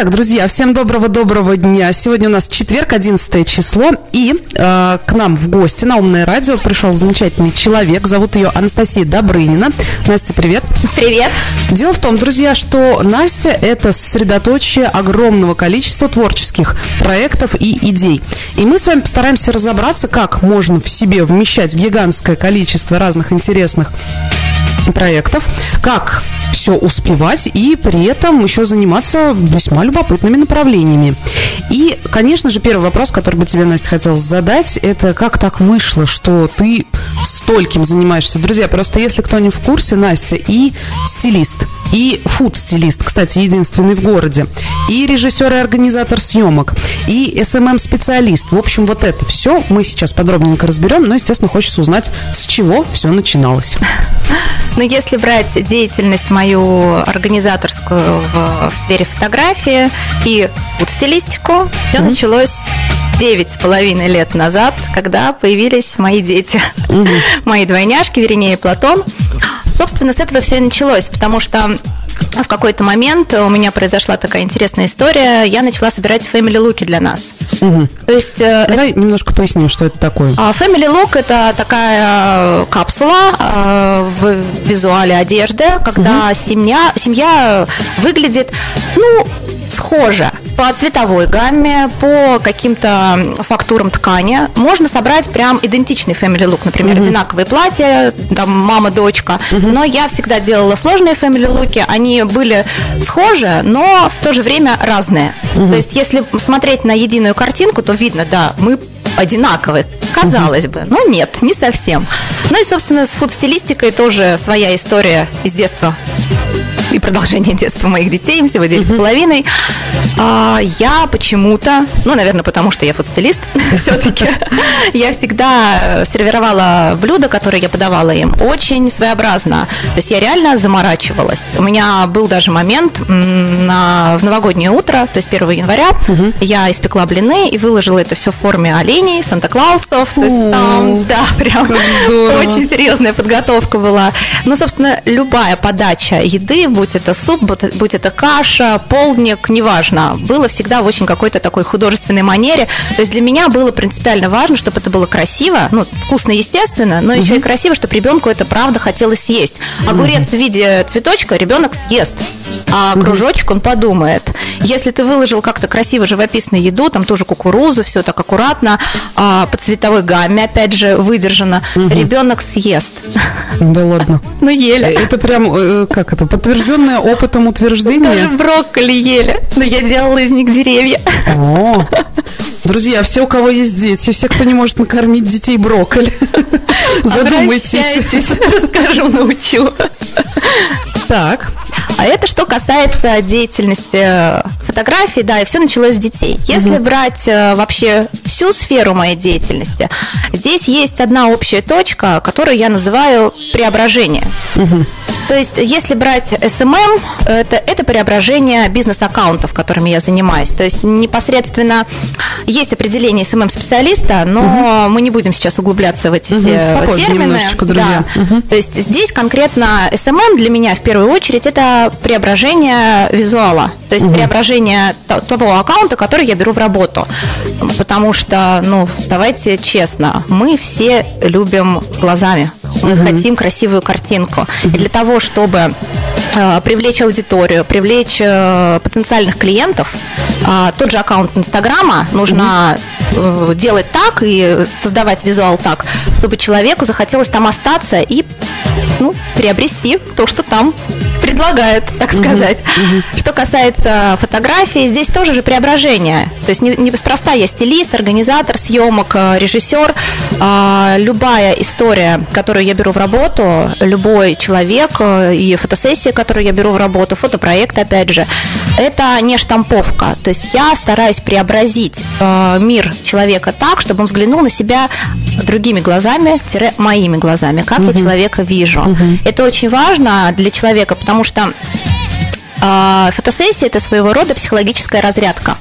Итак, друзья, всем доброго-доброго дня. Сегодня у нас четверг, 11 число, и э, к нам в гости на Умное радио пришел замечательный человек. Зовут ее Анастасия Добрынина. Настя, привет. Привет. Дело в том, друзья, что Настя – это сосредоточие огромного количества творческих проектов и идей. И мы с вами постараемся разобраться, как можно в себе вмещать гигантское количество разных интересных проектов, как все успевать и при этом еще заниматься весьма любопытными направлениями. И, конечно же, первый вопрос, который бы тебе, Настя, хотелось задать, это как так вышло, что ты стольким занимаешься? Друзья, просто если кто не в курсе, Настя и стилист, и фуд-стилист, кстати, единственный в городе, и режиссер и организатор съемок, и SMM-специалист. В общем, вот это все мы сейчас подробненько разберем, но, естественно, хочется узнать, с чего все начиналось. Ну, если брать деятельность мою организаторскую в, в сфере фотографии и стилистику, все mm-hmm. началось девять с половиной лет назад, когда появились мои дети, мои двойняшки, Веринея и Платон. Собственно, с этого все и началось, потому что в какой-то момент у меня произошла такая интересная история. Я начала собирать family луки для нас. Угу. То есть, э, Давай это... немножко поясним, что это такое. А, family look – это такая капсула э, в визуале одежды, когда угу. семья, семья выглядит, ну, схоже по цветовой гамме, по каким-то фактурам ткани. Можно собрать прям идентичный family look, например, mm-hmm. одинаковые платья, там мама, дочка. Mm-hmm. Но я всегда делала сложные family луки, они были схожи, но в то же время разные. Mm-hmm. То есть, если смотреть на единую картинку, то видно, да, мы одинаковые, казалось бы. Но нет, не совсем. Ну и, собственно, с фуд-стилистикой тоже своя история из детства и продолжение детства моих детей, им всего 9 с половиной. А, я почему-то, ну, наверное, потому что я фудстилист, все-таки, я всегда сервировала блюда, которые я подавала им, очень своеобразно. То есть я реально заморачивалась. У меня был даже момент на, в новогоднее утро, то есть 1 января, угу. я испекла блины и выложила это все в форме оленей, Санта-Клаусов. То есть там, да, прям очень серьезная подготовка была. Ну, собственно, любая подача еды будь это суп, будь это каша, полдник, неважно, было всегда в очень какой-то такой художественной манере. То есть для меня было принципиально важно, чтобы это было красиво, ну, вкусно, естественно, но еще и красиво, чтобы ребенку это правда хотелось съесть. Огурец в виде цветочка ребенок съест, а кружочек он подумает. Если ты выложил как-то красиво живописную еду, там тоже кукурузу, все так аккуратно, а, по цветовой гамме, опять же, выдержано, ребенок съест. Да ладно. Ну, еле. Это прям, э, как это, подтверждение подтвержденное опытом утверждение? Даже брокколи ели, но я делала из них деревья. О, друзья, все, у кого есть дети, все, кто не может накормить детей брокколи, задумайтесь. Расскажу, научу. Так. А это что касается деятельности э, фотографий, да, и все началось с детей. Если угу. брать э, вообще всю сферу моей деятельности, здесь есть одна общая точка, которую я называю преображение. Угу. То есть, если брать SMM, это, это преображение бизнес-аккаунтов, которыми я занимаюсь. То есть, непосредственно есть определение SMM-специалиста, но угу. мы не будем сейчас углубляться в эти угу. Попозже термины. друзья. Да. Угу. То есть, здесь конкретно SMM для меня в первую очередь это преображение визуала. То есть, угу. преображение того аккаунта, который я беру в работу. Потому что, ну, давайте честно, мы все любим глазами. Мы угу. хотим красивую картинку. И для того, чтобы привлечь аудиторию, привлечь э, потенциальных клиентов, э, тот же аккаунт Инстаграма нужно mm-hmm. делать так и создавать визуал так, чтобы человеку захотелось там остаться и ну, приобрести то, что там предлагает, так сказать. Mm-hmm. Что касается фотографии, здесь тоже же преображение. То есть не, не беспроста я стилист, организатор съемок, режиссер. А, любая история, которую я беру в работу, любой человек и фотосессия, которую я беру в работу, фотопроект, опять же, это не штамповка. То есть я стараюсь преобразить э, мир человека так, чтобы он взглянул на себя другими глазами, моими глазами, как угу. я человека вижу. Угу. Это очень важно для человека, потому что э, фотосессия это своего рода психологическая разрядка.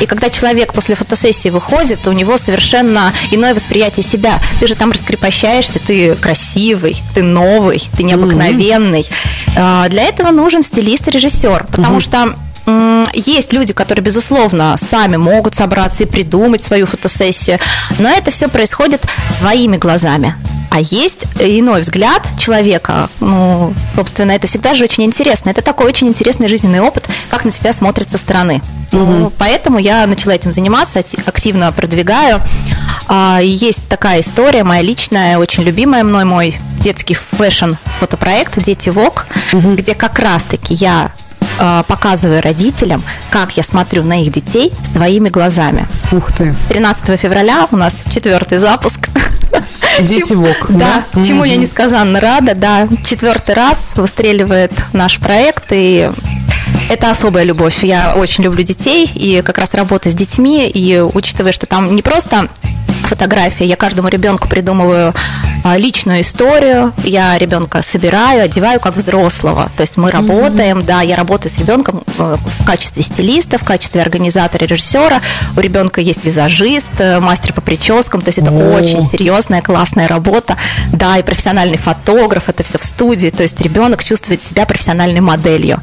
И когда человек после фотосессии выходит, у него совершенно иное восприятие себя. Ты же там раскрепощаешься, ты красивый, ты новый, ты необыкновенный. Mm-hmm. Для этого нужен стилист и режиссер, потому mm-hmm. что есть люди, которые, безусловно, сами могут собраться и придумать свою фотосессию, но это все происходит своими глазами. А есть иной взгляд человека, ну, собственно, это всегда же очень интересно. Это такой очень интересный жизненный опыт, как на тебя смотрят со стороны. Угу. Поэтому я начала этим заниматься, активно продвигаю. А, есть такая история, моя личная, очень любимая мной, мой детский фэшн-фотопроект «Дети ВОК», угу. где как раз-таки я а, показываю родителям, как я смотрю на их детей своими глазами. Ух ты! 13 февраля у нас четвертый запуск. Дети ВОК. Да, да? чему я несказанно рада. Да, четвертый раз выстреливает наш проект, и это особая любовь. Я очень люблю детей, и как раз работа с детьми, и учитывая, что там не просто фотография. Я каждому ребенку придумываю а, личную историю. Я ребенка собираю, одеваю как взрослого. То есть мы работаем, mm-hmm. да, я работаю с ребенком э, в качестве стилиста, в качестве организатора, режиссера. У ребенка есть визажист, э, мастер по прическам. То есть это oh. очень серьезная, классная работа. Да, и профессиональный фотограф, это все в студии. То есть ребенок чувствует себя профессиональной моделью.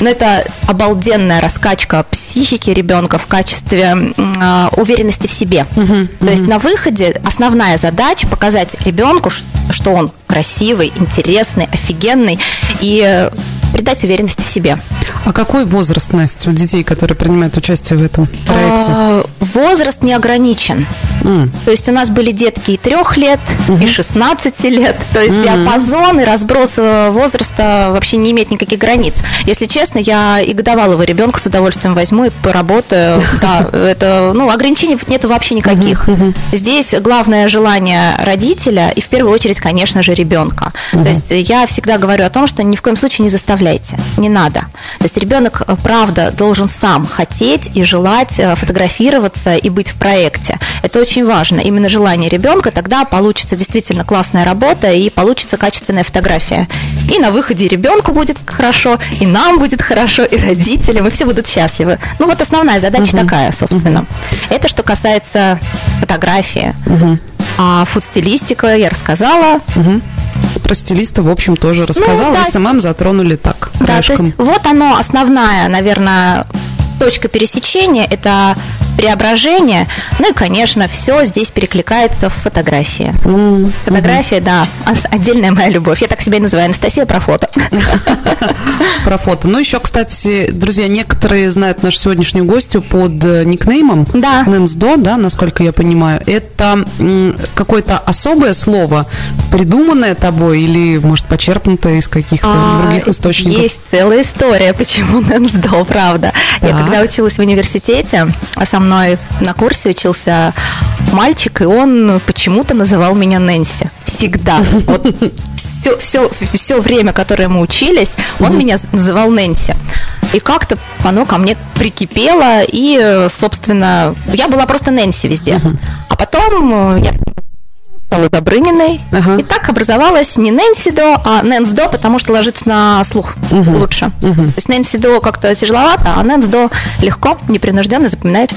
Но это обалденная раскачка психики ребенка в качестве э, уверенности в себе. Mm-hmm. То есть на выходе основная задача показать ребенку, что он красивый, интересный, офигенный. И э, придать уверенности в себе. А какой возраст, Настя, у детей, которые принимают участие в этом проекте? А, возраст не ограничен. Mm. То есть у нас были детки и трех лет, mm-hmm. и 16 лет. То есть mm-hmm. диапазон и разброс э, возраста вообще не имеет никаких границ. Если честно, я и годовалого ребенка с удовольствием возьму и поработаю. Да, это, ну, ограничений нету вообще никаких. Здесь главное желание родителя и в первую очередь, конечно же, ребенка. То есть я всегда говорю о том, что ни в коем случае не заставляйте, не надо. То есть ребенок, э, правда, должен сам хотеть и желать э, фотографироваться и быть в проекте. Это очень важно. Именно желание ребенка, тогда получится действительно классная работа и получится качественная фотография. И на выходе ребенку будет хорошо, и нам будет хорошо, и родителям, и все будут счастливы. Ну вот основная задача uh-huh. такая, собственно. Uh-huh. Это что касается фотографии. Uh-huh. А фуд-стилистика я рассказала. Угу. Про стилиста, в общем, тоже рассказала. Ну, да. SMM затронули так, Да, то есть вот оно, основная, наверное, точка пересечения – это преображение. Ну и, конечно, все здесь перекликается в фотографии. Mm-hmm. Фотография, да, отдельная моя любовь. Я так себя и называю, Анастасия про фото. Про фото. Ну, еще, кстати, друзья, некоторые знают нашу сегодняшнюю гостью под э, никнеймом да. Нэнсдо, да, насколько я понимаю. Это какое-то особое слово, придуманное тобой или, может, почерпнутое из каких-то а, других источников? Есть целая история, почему Нэнсдо, правда. Да. Я когда училась в университете, а со мной на курсе учился мальчик, и он почему-то называл меня Нэнси. Всегда. Вот все, все, все время, которое мы учились, он меня называл Нэнси. И как-то оно ко мне прикипело, и, собственно, я была просто Нэнси везде. А потом э, я стала Добрыниной. Ага. И так образовалась не Нэнси До, а Нэнс До, потому что ложится на слух угу. лучше. Угу. То есть Нэнси До как-то тяжеловато, а Нэнс До легко, непринужденно запоминается.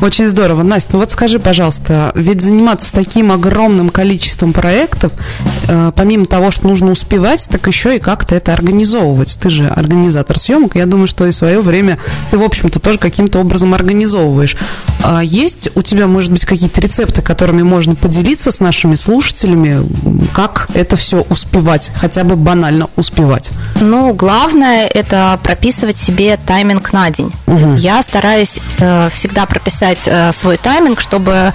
Очень здорово. Настя, ну вот скажи, пожалуйста, ведь заниматься таким огромным количеством проектов, э, помимо того, что нужно успевать, так еще и как-то это организовывать. Ты же организатор съемок, я думаю, что и свое время ты, в общем-то, тоже каким-то образом организовываешь. А есть у тебя, может быть, какие-то рецепты, которыми можно поделиться с нашими слушателями, как это все успевать, хотя бы банально успевать? Ну, главное это прописывать себе тайминг на день. Угу. Я стараюсь э, всегда прописать расписать э, свой тайминг, чтобы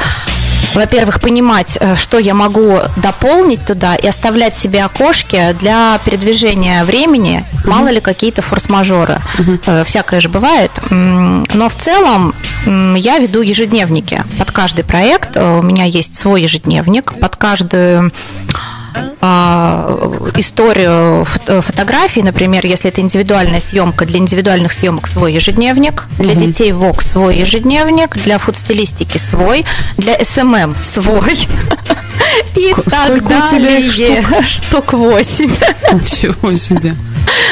во-первых, понимать, э, что я могу дополнить туда и оставлять себе окошки для передвижения времени, мало ли какие-то форс-мажоры. mm Всякое же бывает. Но в целом я веду ежедневники. Под каждый проект у меня есть свой ежедневник, под каждую историю фотографий, например, если это индивидуальная съемка, для индивидуальных съемок свой ежедневник, для угу. детей ВОК свой ежедневник, для фуд-стилистики свой, для SMM свой. И так далее. Штук? штук 8. Ничего себе.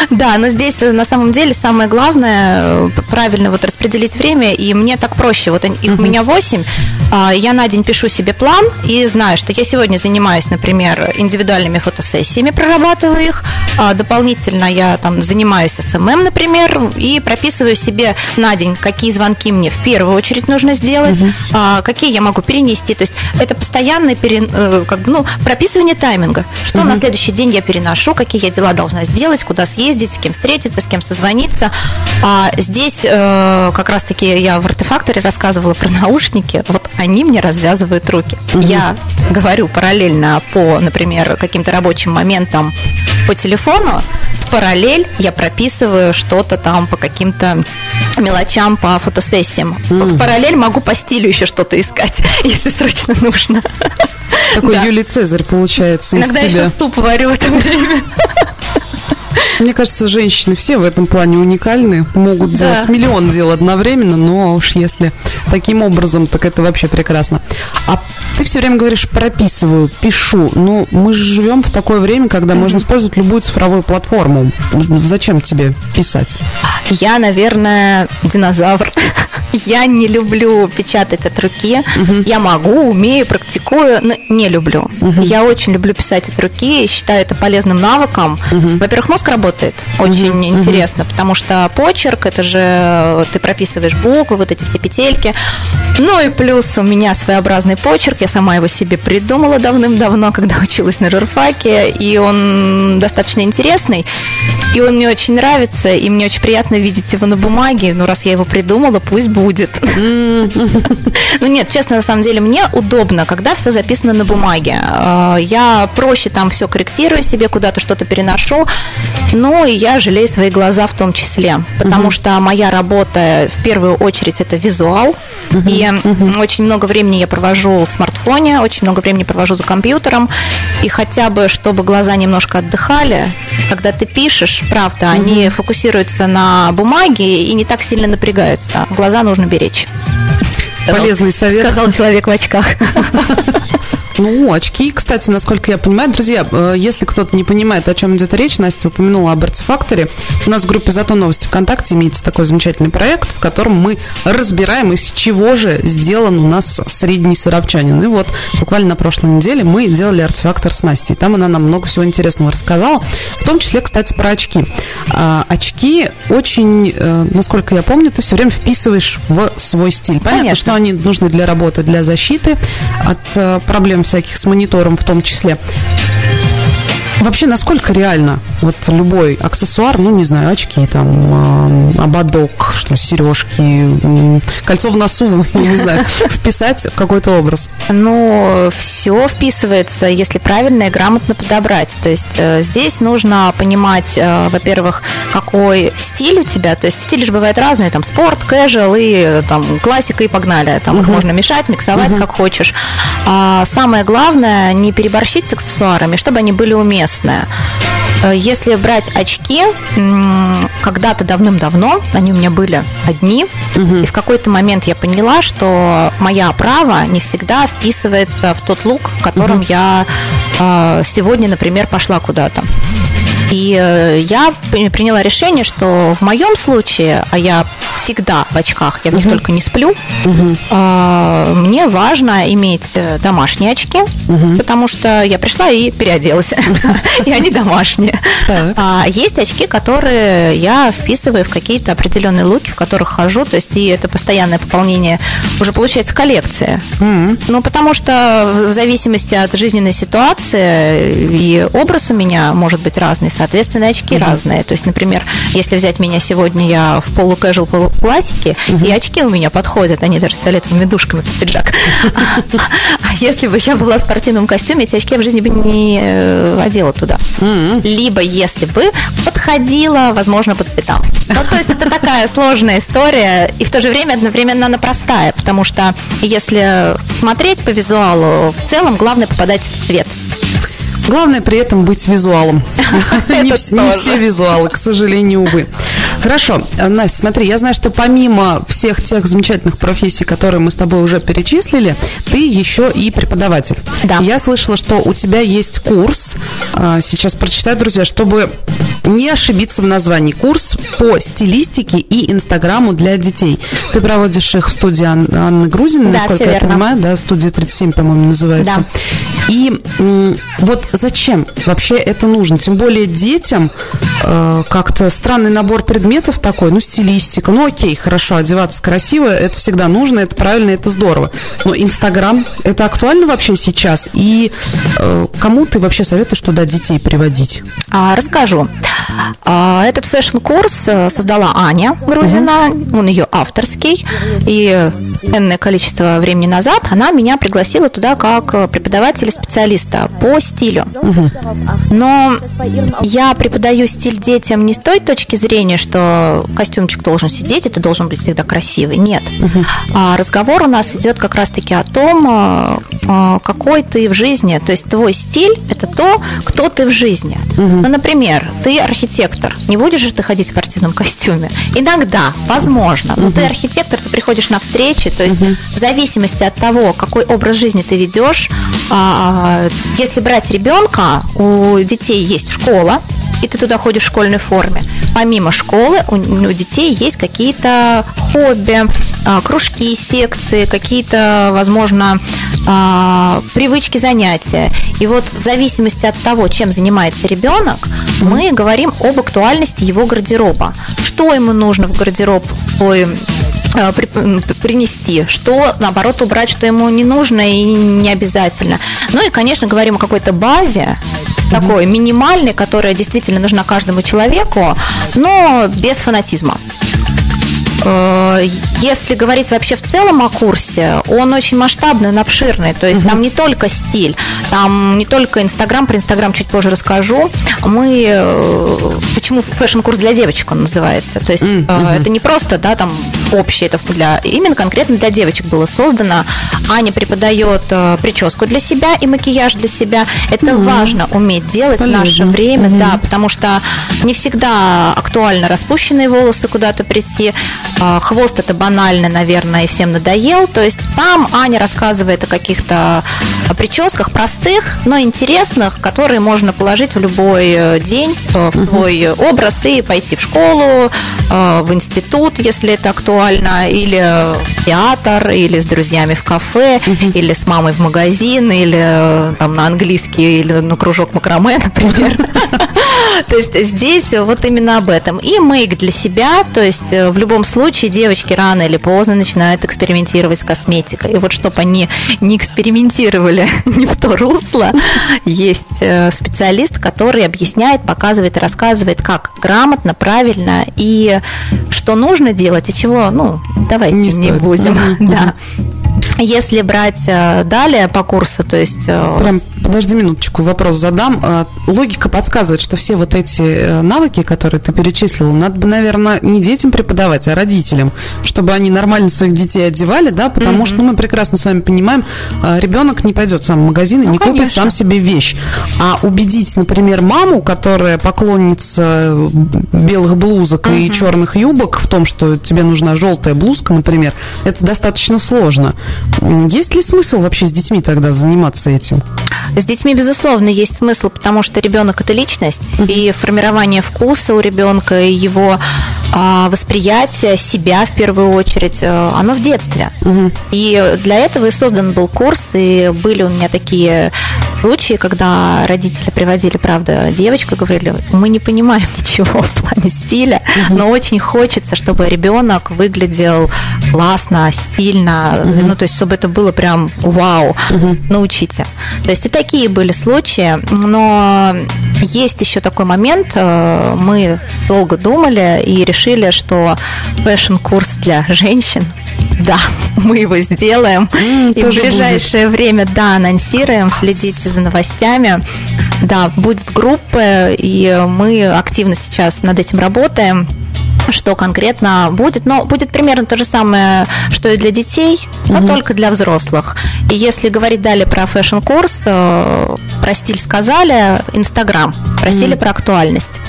Да, но здесь э, на самом деле самое главное э, правильно вот распределить время, и мне так проще. Вот их у меня 8, а, я на день пишу себе план и знаю, что я сегодня занимаюсь, например, индивидуальными фотосессиями, прорабатываю их, а, дополнительно я там занимаюсь SMM, например, и прописываю себе на день, какие звонки мне в первую очередь нужно сделать, угу. какие я могу перенести. То есть это постоянное пере, э, как, ну, прописывание тайминга, что угу. на следующий день я переношу, какие я дела должна сделать, куда съездить, с кем встретиться, с кем созвониться. А здесь э, как раз-таки я в артефакторе рассказывала про наушники. Вот они мне развязывают руки. Угу. Я говорю параллельно по, например, каким-то рабочим моментам по телефону, в параллель я прописываю что-то там по каким-то мелочам, по фотосессиям. Mm. В параллель могу по стилю еще что-то искать, если срочно нужно. Такой да. Юлий Цезарь получается Иногда из тебя. еще суп варю в это время. Мне кажется, женщины все в этом плане уникальны, могут да. делать миллион дел одновременно, но уж если таким образом, так это вообще прекрасно. А ты все время говоришь прописываю, пишу. Ну, мы же живем в такое время, когда mm-hmm. можно использовать любую цифровую платформу. Зачем тебе писать? Я, наверное, динозавр. Я не люблю печатать от руки. Угу. Я могу, умею, практикую, но не люблю. Угу. Я очень люблю писать от руки и считаю это полезным навыком. Угу. Во-первых, мозг работает очень угу. интересно, потому что почерк это же ты прописываешь буквы, вот эти все петельки. Ну и плюс у меня своеобразный почерк. Я сама его себе придумала давным-давно, когда училась на журфаке, и он достаточно интересный. И он мне очень нравится, и мне очень приятно видеть его на бумаге. Ну, раз я его придумала, пусть будет. Ну нет, честно, на самом деле, мне удобно, когда все записано на бумаге. А, я проще там все корректирую себе, куда-то что-то переношу. Ну, и я жалею свои глаза в том числе, потому что моя работа в первую очередь это визуал. И очень много времени я провожу в смартфоне, очень много времени провожу за компьютером. И хотя бы, чтобы глаза немножко отдыхали, когда ты пишешь, правда, они фокусируются на бумаге и не так сильно напрягаются. Глаза нужно беречь. Полезный совет. Сказал человек в очках. Ну, очки, кстати, насколько я понимаю, друзья, э, если кто-то не понимает, о чем идет речь, Настя упомянула об артефакторе. У нас в группе «Зато новости ВКонтакте» имеется такой замечательный проект, в котором мы разбираем, из чего же сделан у нас средний сыровчанин. И вот буквально на прошлой неделе мы делали артефактор с Настей. Там она нам много всего интересного рассказала, в том числе, кстати, про очки. А, очки очень, э, насколько я помню, ты все время вписываешь в свой стиль. Понятно, Конечно. что они нужны для работы, для защиты от э, проблем всяких с монитором в том числе. Вообще, насколько реально вот любой аксессуар, ну, не знаю, очки, там, э, ободок, что, сережки, э, кольцо в носу, не знаю, вписать в какой-то образ? Ну, все вписывается, если правильно и грамотно подобрать. То есть э, здесь нужно понимать, э, во-первых, какой стиль у тебя. То есть стили же бывают разные, там, спорт, casual и там классика и погнали. Там uh-huh. их можно мешать, миксовать, uh-huh. как хочешь. А самое главное, не переборщить с аксессуарами, чтобы они были уместны уместное. Э, если брать очки, когда-то давным-давно они у меня были одни, угу. и в какой-то момент я поняла, что моя оправа не всегда вписывается в тот лук, в котором угу. я э, сегодня, например, пошла куда-то. И э, я приняла решение, что в моем случае, а я всегда в очках, я в них uh только не сплю, uh мне важно иметь э, домашние очки, uh потому что я пришла и переоделась, и они домашние. А есть очки, которые я вписываю в какие-то определенные луки, в которых хожу, то есть и это постоянное пополнение уже получается коллекция. Ну, потому что в зависимости от жизненной ситуации и образ у меня может быть разный, соответственно, очки угу. разные. То есть, например, если взять меня сегодня, я в полукэжуал, полуклассике, угу. и очки у меня подходят, они даже с фиолетовыми душками под пиджак. А если бы я была в спортивном костюме, эти очки я в жизни бы не э, одела туда. Либо, если бы подходила, возможно, по цветам. Ну, то есть, это такая сложная история, и в то же время одновременно она простая, потому что если смотреть по визуалу, в целом главное попадать в цвет. Главное при этом быть визуалом. Не все визуалы, к сожалению, увы. Хорошо, Настя, смотри, я знаю, что помимо всех тех замечательных профессий, которые мы с тобой уже перечислили, ты еще и преподаватель. Да. Я слышала, что у тебя есть курс, а, сейчас прочитаю, друзья, чтобы не ошибиться в названии. Курс по стилистике и инстаграму для детей. Ты проводишь их в студии Ан- Анны Грузиной, Да, насколько я верно. понимаю, да, студия 37, по-моему, называется. Да. И м, вот зачем вообще это нужно? Тем более детям э, как-то странный набор предметов такой, ну, стилистика. Ну, окей, хорошо, одеваться красиво, это всегда нужно, это правильно, это здорово. Но Инстаграм, это актуально вообще сейчас? И э, кому ты вообще советуешь туда детей приводить? А, Расскажу. А, Этот fashion-курс э, создала Аня Грузина, он ее авторский, и энное количество времени назад она меня пригласила туда как э, преподавателя специалиста по стилю. Но я преподаю стиль детям не с той точки зрения, что костюмчик должен сидеть, и ты должен быть всегда красивый. Нет. А разговор у нас идет как раз-таки о том, э, какой ты в жизни. То есть твой стиль – это то, кто ты в жизни. Ну, например, ты архитектор. Не будешь же ты ходить в спортивном костюме? Иногда, возможно. Но ты архитектор, ты приходишь на встречи. То есть в зависимости от того, какой образ жизни ты ведешь, а, если брать ребенка, у детей есть школа, и ты туда ходишь в школьной форме. Помимо школы у, у детей есть какие-то хобби, а, кружки, секции, какие-то, возможно, а, привычки, занятия. И вот в зависимости от того, чем занимается ребенок, мы говорим об актуальности его гардероба. Что ему нужно в гардероб свой принести, что, наоборот, убрать, что ему не нужно и не обязательно. Ну и, конечно, говорим о какой-то базе, такой минимальной, которая действительно нужна каждому человеку, но без фанатизма. Э, Если говорить вообще в целом о курсе, он очень масштабный, он обширный. То есть там не только стиль, там не только Инстаграм, про Инстаграм чуть позже расскажу. Мы э, почему fashion-курс для девочек он называется. То есть э, это не просто, да, там общее, это для именно конкретно для девочек было создано. Аня преподает прическу для себя и макияж для себя. Это важно уметь делать в наше Полезно. время, да, потому что не всегда актуально распущенные волосы куда-то прийти. А, Хвост это банально, наверное, и всем надоел. То есть там Аня рассказывает о каких-то прическах простых, но интересных, которые можно положить в любой э, день э, в свой образ и пойти в школу, э, в институт, если это актуально, или в театр, или с друзьями в кафе, или с мамой в магазин, или там на английский, или на кружок макраме, например. То есть здесь вот именно об этом. И мейк для себя, то есть э, в любом случае девочки рано или поздно начинают экспериментировать с косметикой. И вот чтобы они не экспериментировали не в то русло, есть э, специалист, который объясняет, показывает рассказывает, как грамотно, правильно и что нужно делать, и чего, ну, давайте Не не, будем. Да. Если брать э, далее по курсу, то есть э, Прям, подожди минуточку, вопрос задам. А, Логика подсказывает, что все вот эти э, навыки, которые ты перечислила, надо бы, наверное, не детям преподавать, а родителям, чтобы они нормально своих детей одевали, да, потому что, ну, мы прекрасно с вами понимаем, ребенок не пойдет сам в магазин и Ну, не купит конечно. сам себе вещь. А убедить, например, маму, которая поклонница белых блузок и черных юбок в том, что тебе нужна желтая блузка, например, это достаточно сложно. Есть ли смысл вообще с детьми тогда заниматься этим? С детьми, безусловно, есть смысл, потому что ребенок это личность, и формирование вкуса у ребенка, и его а, восприятие себя в первую очередь, э, оно в детстве. И для этого и создан был курс, и были у меня такие случаи, когда родители приводили, правда, девочку говорили, мы не понимаем ничего в плане стиля, но очень хочется, чтобы ребенок выглядел классно, стильно, ну, то есть, чтобы это было прям вау, научите. То есть и такие были случаи, но есть еще такой момент, э, мы долго думали и решили, что fashion-курс для женщин да, мы его сделаем. И в тоже будет. ближайшее время, да, анонсируем, следите за новостями. Да, будут группы, и мы активно сейчас над этим работаем что конкретно будет, но будет примерно то же самое, что и для детей, но только для взрослых. И если говорить далее про fashion-курс, э, про стиль сказали, Инстаграм, спросили про актуальность.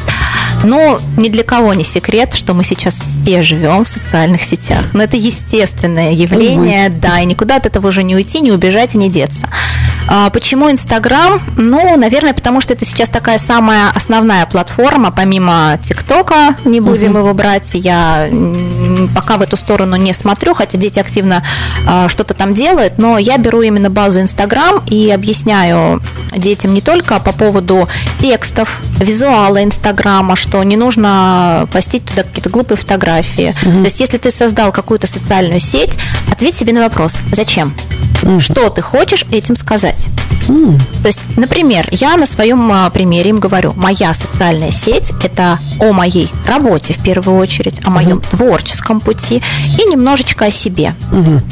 Но ни для кого не секрет, что мы сейчас все живем в социальных сетях. Но это естественное явление, Увы. да, и никуда от этого уже не уйти, не убежать и не деться. А почему Инстаграм? Ну, наверное, потому что это сейчас такая самая основная платформа, помимо ТикТока, не будем uh-huh. его брать. Я пока в эту сторону не смотрю, хотя дети активно а, что-то там делают, но я беру именно базу Инстаграм и объясняю детям не только по поводу текстов, визуала Инстаграма, что не нужно постить туда какие-то глупые фотографии. Uh-huh. То есть, если ты создал какую-то социальную сеть, ответь себе на вопрос, зачем? Mm. Что ты хочешь этим сказать? Mm. То есть, например, я на своем а, примере им говорю, моя социальная сеть – это о моей работе в первую очередь, о моем mm-hmm. творческом пути и немножечко о себе. Mm-hmm.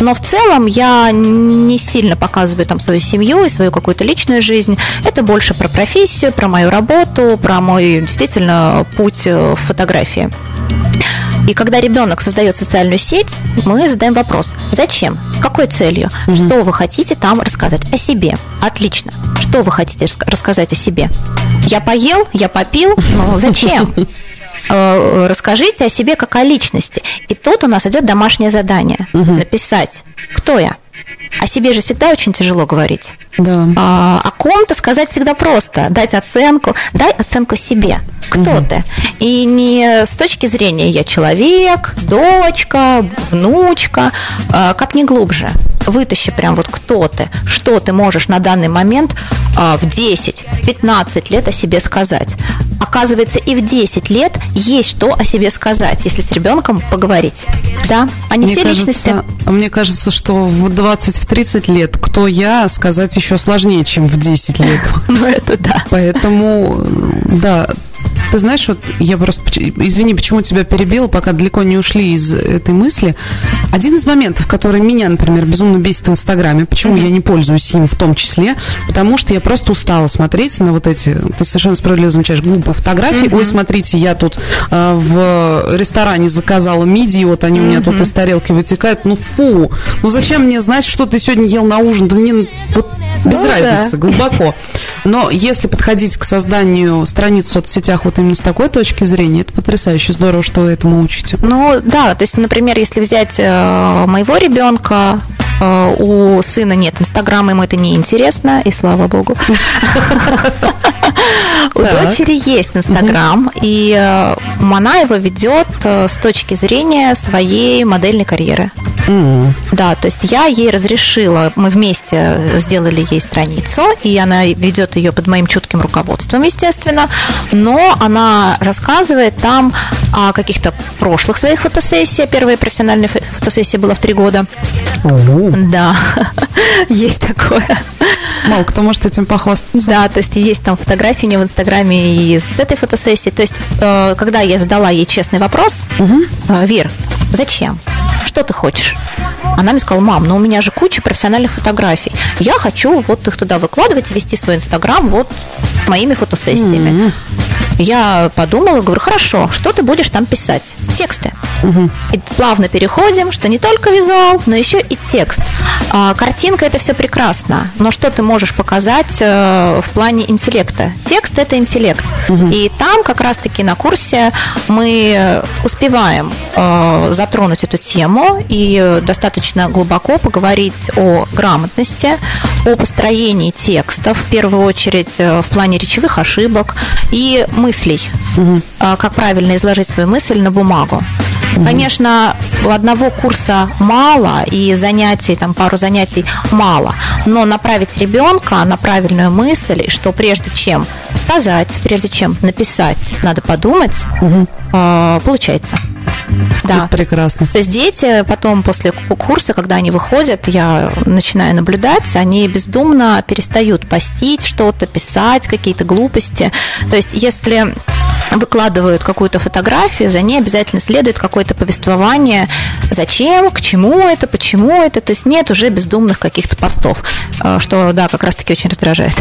Но в целом я не сильно показываю там свою семью и свою какую-то личную жизнь. Это больше про профессию, про мою работу, про мой действительно путь э, в фотографии. И когда ребенок создает социальную сеть, мы задаем вопрос, зачем, с какой целью, угу. что вы хотите там рассказать о себе. Отлично. Что вы хотите рассказать о себе? Я поел, я попил, ну зачем? Э, расскажите о себе как о личности. И тут у нас идет домашнее задание. Угу. Написать, кто я. О себе же всегда очень тяжело говорить. Да. А, о ком-то сказать всегда просто. Дать оценку. Дай оценку себе. Кто угу. ты? И не с точки зрения я человек, дочка, внучка, а, как не глубже. Вытащи прям вот кто ты, что ты можешь на данный момент а, в 10-15 лет о себе сказать. Оказывается, и в 10 лет есть что о себе сказать, если с ребенком поговорить. Да, они мне все кажется, личности. Мне кажется, что в 20-30 лет кто я сказать еще сложнее, чем в 10 лет. Ну, это да. Поэтому, да, ты знаешь, вот я просто, извини, почему тебя перебила, пока далеко не ушли из этой мысли. Один из моментов, который меня, например, безумно бесит в Инстаграме, почему mm-hmm. я не пользуюсь им в том числе, потому что я просто устала смотреть на вот эти, ты совершенно справедливо замечаешь, глупые фотографии. Mm-hmm. Ой, смотрите, я тут э, в ресторане заказала мидии, вот они mm-hmm. у меня тут из тарелки вытекают. Ну фу, ну зачем мне знать, что ты сегодня ел на ужин? Да мне вот без ну, разницы, да. глубоко. Но если подходить к созданию страниц в соцсетях вот именно с такой точки зрения, это потрясающе здорово, что вы этому учите. Ну да, то есть, например, если взять э, моего ребенка, у сына нет Инстаграма, ему это не интересно, и слава богу. У дочери есть Инстаграм, и э, она его ведет с точки зрения своей модельной карьеры. Mm. Да, то есть я ей разрешила, мы вместе сделали ей страницу, и она ведет ее под моим чутким руководством, естественно, но она рассказывает там о каких-то прошлых своих фотосессиях. Первая профессиональная фотосессия была в три года. Да, есть такое. Мало кто может этим похвастаться. Да, то есть есть там фотографии не в Инстаграме и с этой фотосессии. То есть, э, когда я задала ей честный вопрос, угу. Вир, зачем? что ты хочешь? Она мне сказала, мам, ну у меня же куча профессиональных фотографий. Я хочу вот их туда выкладывать и вести свой инстаграм вот моими фотосессиями. Mm-hmm. Я подумала, говорю, хорошо, что ты будешь там писать? Тексты. Угу. И плавно переходим, что не только визуал, но еще и текст. А, картинка это все прекрасно, но что ты можешь показать а, в плане интеллекта? Текст это интеллект. Угу. И там как раз-таки на курсе мы успеваем а, затронуть эту тему и достаточно глубоко поговорить о грамотности, о построении текстов, в первую очередь э, в плане речевых ошибок, и мы мыслей, угу. как правильно изложить свою мысль на бумагу. Конечно, у одного курса мало и занятий, там пару занятий мало, но направить ребенка на правильную мысль, что прежде чем сказать, прежде чем написать, надо подумать, угу. получается. Да. Это прекрасно. То есть дети потом после курса, когда они выходят, я начинаю наблюдать, они бездумно перестают постить что-то, писать какие-то глупости. То есть если выкладывают какую-то фотографию, за ней обязательно следует какое-то повествование, зачем, к чему это, почему это, то есть нет уже бездумных каких-то постов, э, что, да, как раз-таки очень раздражает.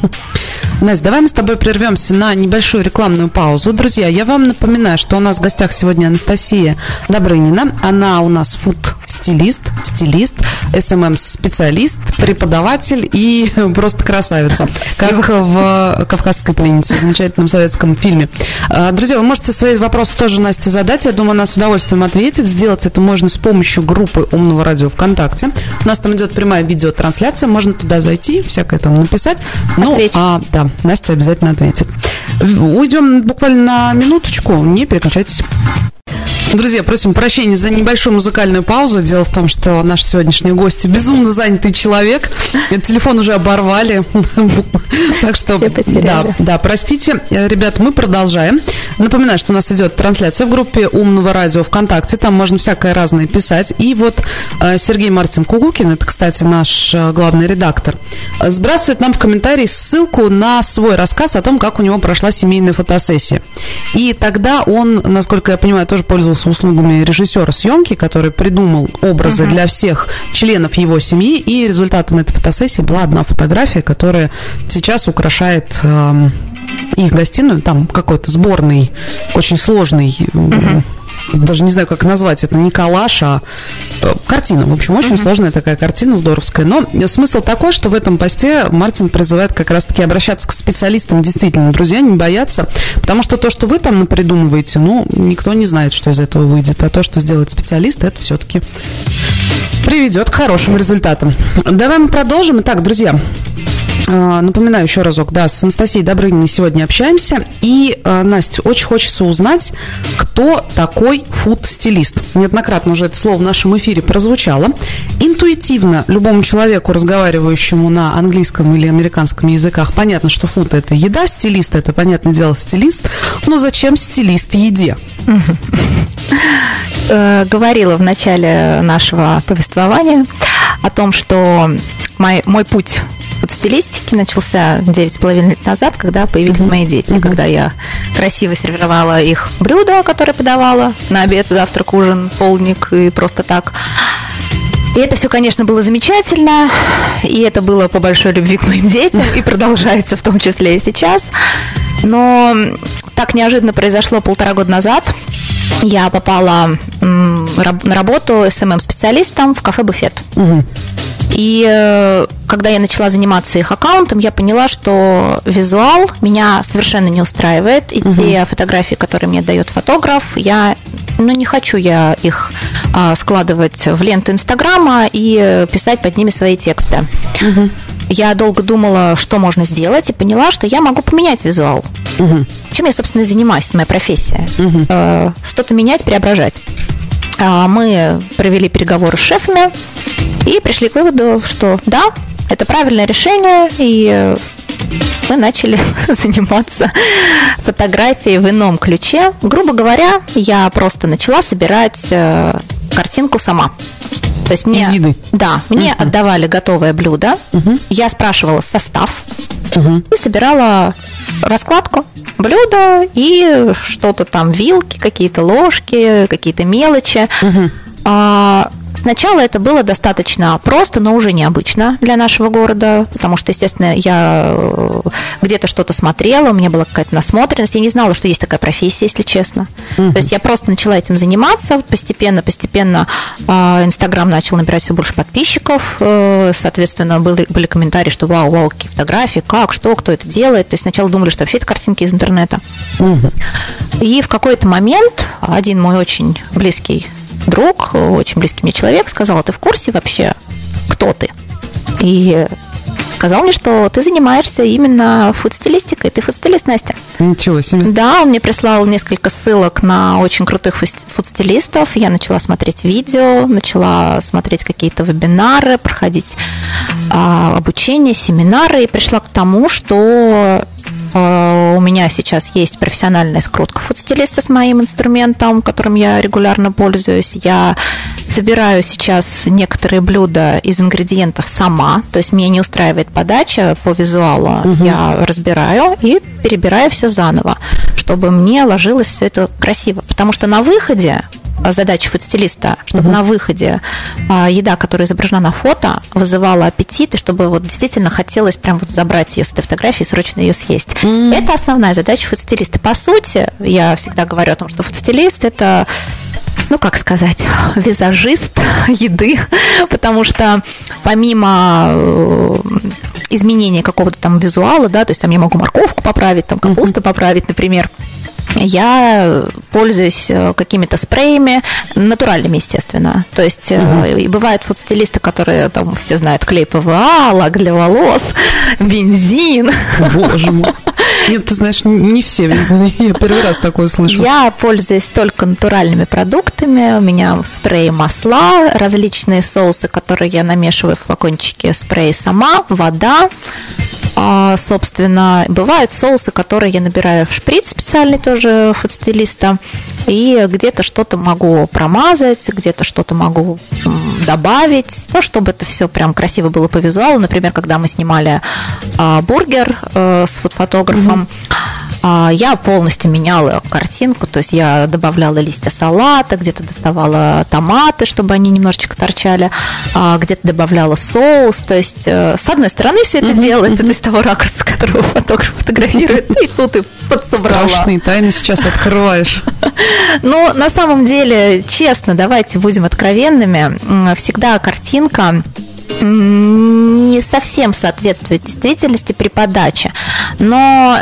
Настя, давай мы с тобой прервемся на небольшую рекламную паузу. Друзья, я вам напоминаю, что у нас в гостях сегодня Анастасия Добрынина. Она у нас фуд стилист, стилист, SMM-специалист, преподаватель и просто красавица, как в «Кавказской пленнице», замечательном советском фильме. А, друзья, вы можете свои вопросы тоже Насте задать, я думаю, она с удовольствием ответит. Сделать это можно с помощью группы «Умного радио ВКонтакте». У нас там идет прямая видеотрансляция, можно туда зайти, всякое там написать. Ну, а, да, Настя обязательно ответит. Уйдем буквально на минуточку, не переключайтесь. Друзья, просим прощения за небольшую музыкальную паузу. Дело в том, что наш сегодняшний гость безумно занятый человек. Этот телефон уже оборвали. Так что, да, да, простите. Ребят, мы продолжаем. Напоминаю, что у нас идет трансляция в группе Умного радио ВКонтакте. Там можно всякое разное писать. И вот э, Сергей Мартин Кугукин, это, кстати, наш э, главный редактор, сбрасывает нам в комментарии ссылку на свой рассказ о том, как у него прошла семейная фотосессия. И тогда он, насколько я понимаю, тоже пользовался пользовался услугами режиссера съемки, который придумал образы угу. для всех членов его семьи, и результатом этой фотосессии была одна фотография, которая сейчас украшает э, их гостиную, там какой-то сборный, очень сложный угу даже не знаю, как назвать это, не коллаж, а э, картина. В общем, очень uh-huh. сложная такая картина, здоровская. Но смысл такой, что в этом посте Мартин призывает как раз-таки обращаться к специалистам, действительно, друзья, не бояться, потому что то, что вы там напридумываете, ну, никто не знает, что из этого выйдет, а то, что сделает специалист, это все-таки приведет к хорошим результатам. Давай мы продолжим. Итак, друзья, напоминаю еще разок, да, с Анастасией Добрыниной сегодня общаемся. И, а, Настя, очень хочется узнать, кто такой фуд-стилист. Неоднократно уже это слово в нашем эфире прозвучало. Интуитивно любому человеку, разговаривающему на английском или американском языках, понятно, что фуд – это еда, стилист – это, понятное дело, стилист. Но зачем стилист еде? Э, говорила в начале нашего повествования о том, что мой, мой путь вот стилистики начался 9,5 лет назад, когда появились мои дети, когда я красиво сервировала их блюда, которые подавала на обед, завтрак, ужин, полдник и просто так. И это все, конечно, было замечательно, и это было по большой любви к моим детям, и продолжается в том числе и сейчас. Но так неожиданно произошло полтора года назад. Я попала на работу СММ-специалистом в кафе-буфет. Угу. И э, когда я начала заниматься их аккаунтом, я поняла, что визуал меня совершенно не устраивает. И угу. те фотографии, которые мне дает фотограф, я ну, не хочу я их а, складывать в ленту Инстаграма и писать под ними свои тексты. Угу. Я долго думала, что можно сделать, и поняла, что я могу поменять визуал. Угу. Чем я, собственно, занимаюсь, это моя профессия. Угу. Что-то менять, преображать. А, мы провели переговоры с шефами и пришли к выводу, что да, это правильное решение, и мы начали заниматься фотографией в ином ключе. Грубо говоря, я просто начала собирать э, картинку сама. То есть мне, Из еды. Да, мне uh-huh. отдавали готовое блюдо, uh-huh. я спрашивала состав uh-huh. и собирала раскладку блюда и что-то там, вилки, какие-то ложки, какие-то мелочи. Uh-huh. А, Сначала это было достаточно просто, но уже необычно для нашего города, потому что, естественно, я э, где-то что-то смотрела, у меня была какая-то насмотренность, я не знала, что есть такая профессия, если честно. Угу. То есть я просто начала этим заниматься, постепенно, постепенно а, Инстаграм начал набирать все больше подписчиков, э, соответственно, были, были комментарии, что вау, вау, какие фотографии, как, что, кто это делает. То есть сначала думали, что вообще это картинки из интернета. Угу. И в какой-то момент один мой очень близкий друг, очень близкий мне человек, сказал, «А ты в курсе вообще, кто ты? И сказал мне, что ты занимаешься именно фуд-стилистикой. Ты фуд-стилист, Настя. Ничего себе. Да, он мне прислал несколько ссылок на очень крутых фуд-стилистов. Я начала смотреть видео, начала смотреть какие-то вебинары, проходить а, обучение, семинары и пришла к тому, что у меня сейчас есть профессиональная скрутка фудстилиста с моим инструментом, которым я регулярно пользуюсь. Я собираю сейчас некоторые блюда из ингредиентов сама, то есть меня не устраивает подача по визуалу. Угу. Я разбираю и перебираю все заново, чтобы мне ложилось все это красиво. Потому что на выходе задача фудстилиста, чтобы угу. на выходе а, еда, которая изображена на фото, вызывала аппетит, и чтобы вот действительно хотелось прям вот забрать ее с этой фотографии и срочно ее съесть. Mm. Это основная задача фудстилиста. По сути, я всегда говорю о том, что фудстилист – это ну, как сказать, визажист еды, потому что помимо э, изменения какого-то там визуала, да, то есть там я могу морковку поправить, там капусту поправить, например, я пользуюсь э, какими-то спреями, натуральными, естественно. То есть и бывают вот стилисты, которые там все знают клей ПВА, лак для волос, бензин. Боже мой. Нет, ты знаешь, не все. Я первый раз такое слышу. Я пользуюсь только натуральными продуктами. У меня спреи масла, различные соусы, которые я намешиваю в флакончике спрей сама, вода. А, собственно, бывают соусы, которые я набираю в шприц специальный тоже фудстилиста, и где-то что-то могу промазать, где-то что-то могу добавить, ну, чтобы это все прям красиво было по визуалу. Например, когда мы снимали а, бургер э, с фотографом, mm-hmm. Я полностью меняла картинку, то есть я добавляла листья салата, где-то доставала томаты, чтобы они немножечко торчали, а, где-то добавляла соус, то есть э, с одной стороны все это mm-hmm. делается, из того ракурса, которого фотограф фотографирует, и тут и подсобрала. Страшные тайны сейчас открываешь. Ну, на самом деле, честно, давайте будем откровенными. Всегда картинка не совсем соответствует действительности при подаче. Но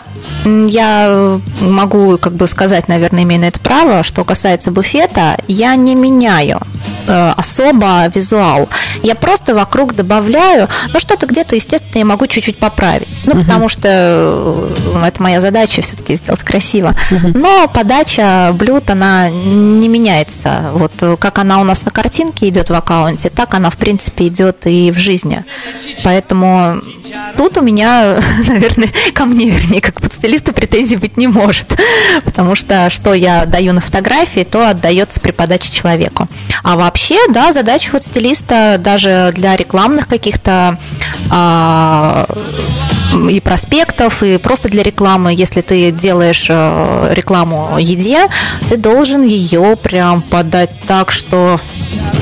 я могу как бы сказать, наверное, имею на это право, что касается буфета, я не меняю. э, особо визуал. Я просто вокруг добавляю, ну что-то где-то, естественно, я могу чуть-чуть поправить. Ну, угу. потому что э, это моя задача все-таки сделать красиво. Угу. Но подача блюд, она не меняется. Вот э, как она у нас на картинке идет в аккаунте, так она, в принципе, идет и в жизни. Поэтому тут у меня, наверное, ко мне, вернее, как под стилисту претензий быть не может, потому что что я даю на фотографии, то отдается при подаче человеку. А вообще, да, задача вот стилиста даже для рекламных каких-то а, и проспектов, и просто для рекламы, если ты делаешь э, рекламу еде, ты должен ее прям подать так, что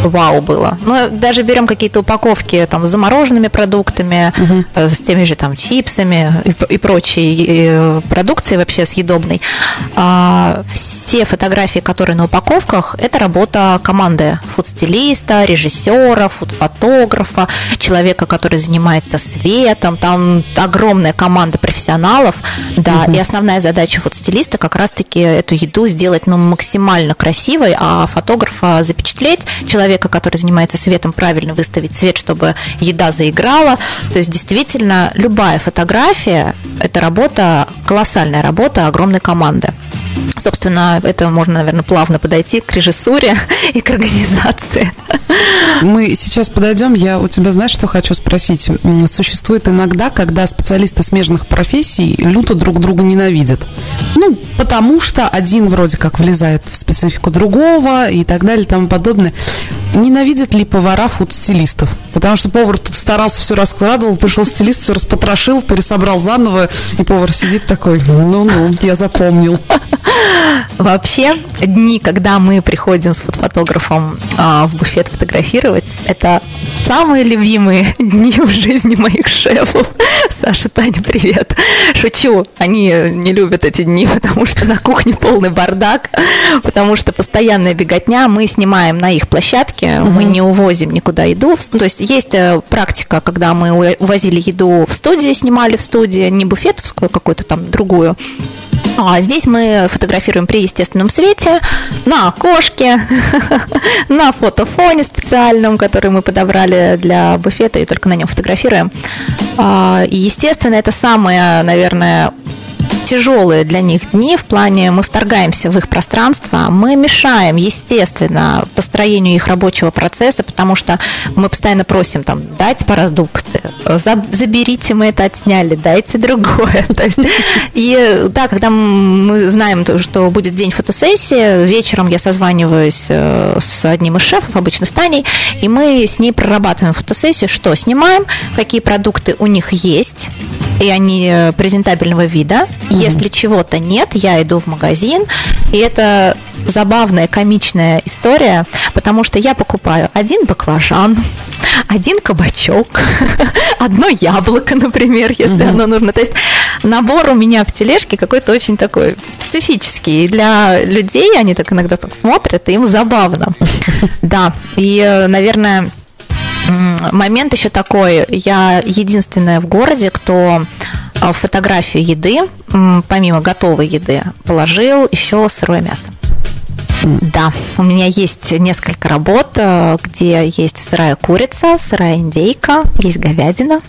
вау было. Ну, даже берем какие-то упаковки там с замороженными продуктами, угу. с теми же там чипсами и, и прочей э, продукцией вообще съедобной. А, все фотографии, которые на упаковках, это работа команды фудстилиста, режиссера, фудфотографа, человека, который занимается светом, там огромная команда профессионалов, да, угу. и основная задача фудстилиста как раз-таки эту еду сделать ну, максимально красивой, а фотографа запечатлеть, человека, который занимается светом, правильно выставить свет, чтобы еда заиграла. То есть действительно любая фотография – это работа, колоссальная работа огромной команды. Собственно, это можно, наверное, плавно подойти к режиссуре и к организации. Мы сейчас подойдем. Я у тебя, знаешь, что хочу спросить? Существует иногда, когда специалисты смежных профессий люто друг друга ненавидят. Ну, потому что один вроде как влезает в специфику другого и так далее и тому подобное. Ненавидят ли повара фуд-стилистов? Потому что повар тут старался, все раскладывал, пришел стилист, все распотрошил, пересобрал заново, и повар сидит такой, ну-ну, я запомнил. Вообще, дни, когда мы приходим с фотографом а, в буфет фотографировать, это самые любимые дни в жизни моих шефов. Саша, Таня, привет. Шучу, они не любят эти дни, потому что на кухне полный бардак, потому что постоянная беготня, мы снимаем на их площадке, угу. мы не увозим никуда еду. То есть есть э, практика, когда мы увозили еду в студию, снимали в студии, не буфетовскую, какую-то там другую, а здесь мы фотографируем при естественном свете, на окошке, на фотофоне специальном, который мы подобрали для буфета и только на нем фотографируем. А, и, естественно, это самое, наверное, тяжелые для них дни в плане мы вторгаемся в их пространство, мы мешаем, естественно, построению их рабочего процесса, потому что мы постоянно просим там дать продукты, заберите, мы это отсняли, дайте другое. И да, когда мы знаем, что будет день фотосессии, вечером я созваниваюсь э, с одним из шефов, обычно с Таней, и мы с ней прорабатываем фотосессию, что снимаем, какие продукты у них есть, и они э, презентабельного вида. Угу. Если чего-то нет, я иду в магазин, и это забавная, комичная история, потому что я покупаю один баклажан, один кабачок, одно яблоко, например, если угу. оно нужно. То есть набор у меня в тележке какой-то очень такой специфический. И для людей они так иногда так смотрят, и им забавно. Да, и, э, наверное, момент еще такой. Я единственная в городе, кто э, фотографию еды, помимо готовой еды, положил еще сырое мясо. Да, у меня есть несколько работ, э, где есть сырая курица, сырая индейка, есть говядина.